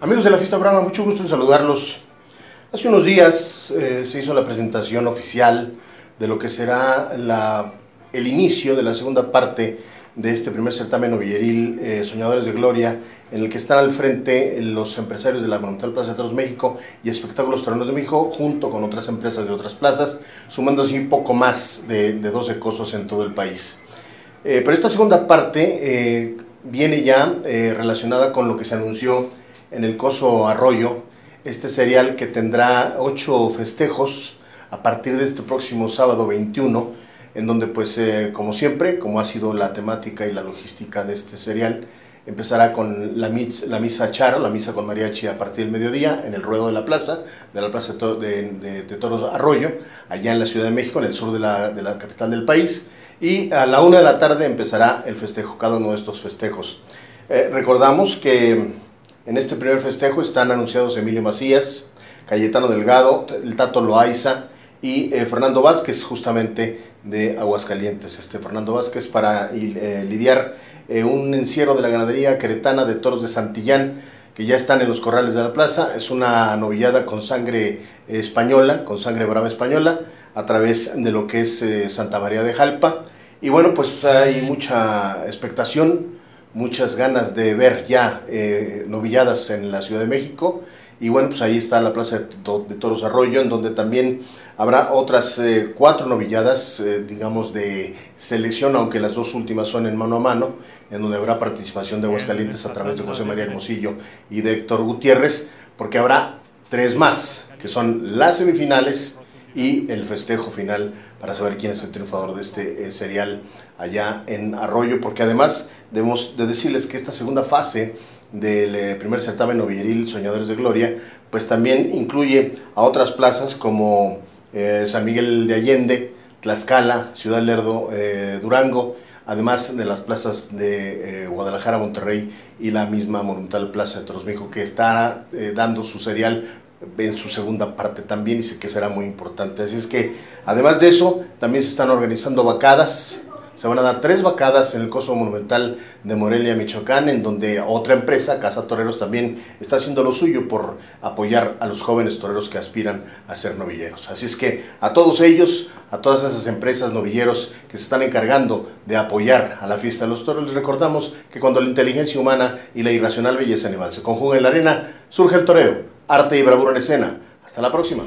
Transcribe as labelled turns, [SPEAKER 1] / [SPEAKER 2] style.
[SPEAKER 1] Amigos de la Fiesta Brava, mucho gusto en saludarlos. Hace unos días eh, se hizo la presentación oficial de lo que será la, el inicio de la segunda parte de este primer certamen novilleril eh, Soñadores de Gloria, en el que están al frente los empresarios de la Monumental Plaza de Toros México y Espectáculos Toreros de México, junto con otras empresas de otras plazas, sumando así poco más de, de 12 cosos en todo el país. Eh, pero esta segunda parte eh, viene ya eh, relacionada con lo que se anunció en el Coso Arroyo, este serial que tendrá ocho festejos a partir de este próximo sábado 21, en donde pues como siempre, como ha sido la temática y la logística de este serial, empezará con la, misa, la misa chara, la misa con mariachi a partir del mediodía en el ruedo de la plaza, de la plaza de Toros Arroyo, allá en la Ciudad de México, en el sur de la, de la capital del país y a la una de la tarde empezará el festejo, cada uno de estos festejos. Eh, recordamos que en este primer festejo están anunciados Emilio Macías, Cayetano Delgado, el Tato Loaiza y eh, Fernando Vázquez, justamente de Aguascalientes. Este Fernando Vázquez para eh, lidiar un encierro de la ganadería queretana de toros de Santillán, que ya están en los corrales de la plaza. Es una novillada con sangre española, con sangre brava española a través de lo que es eh, Santa María de Jalpa. Y bueno, pues hay mucha expectación, muchas ganas de ver ya eh, novilladas en la Ciudad de México. Y bueno, pues ahí está la Plaza de, Toros Arroyo, en donde también habrá otras eh, cuatro novilladas, eh, digamos, de selección, aunque las dos últimas son en mano a mano, en donde habrá participación de Aguascalientes a través de José María Hermosillo y de Héctor Gutiérrez, porque habrá tres más, que son las semifinales y el festejo final para saber quién es el triunfador de este eh, serial allá en Arroyo, porque además debemos de decirles que esta segunda fase del eh, primer certamen novilleril Soñadores de Gloria, pues también incluye a otras plazas como eh, San Miguel de Allende, Tlaxcala, Ciudad Lerdo, eh, Durango, además de las plazas de eh, Guadalajara, Monterrey y la misma Monumental Plaza de Toros México, que estará eh, dando su serial en su segunda parte también y sé que será muy importante. Así es que, además de eso, también se están organizando vacadas. Se van a dar tres vacadas en el Coso Monumental de Morelia, Michoacán, en donde otra empresa, Casa Toreros, también está haciendo lo suyo por apoyar a los jóvenes toreros que aspiran a ser novilleros. Así es que a todos ellos, a todas esas empresas novilleros que se están encargando de apoyar a la fiesta de los toros, les recordamos que cuando la inteligencia humana y la irracional belleza animal se conjugan en la arena, surge el toreo arte y bravura en escena. Hasta la próxima.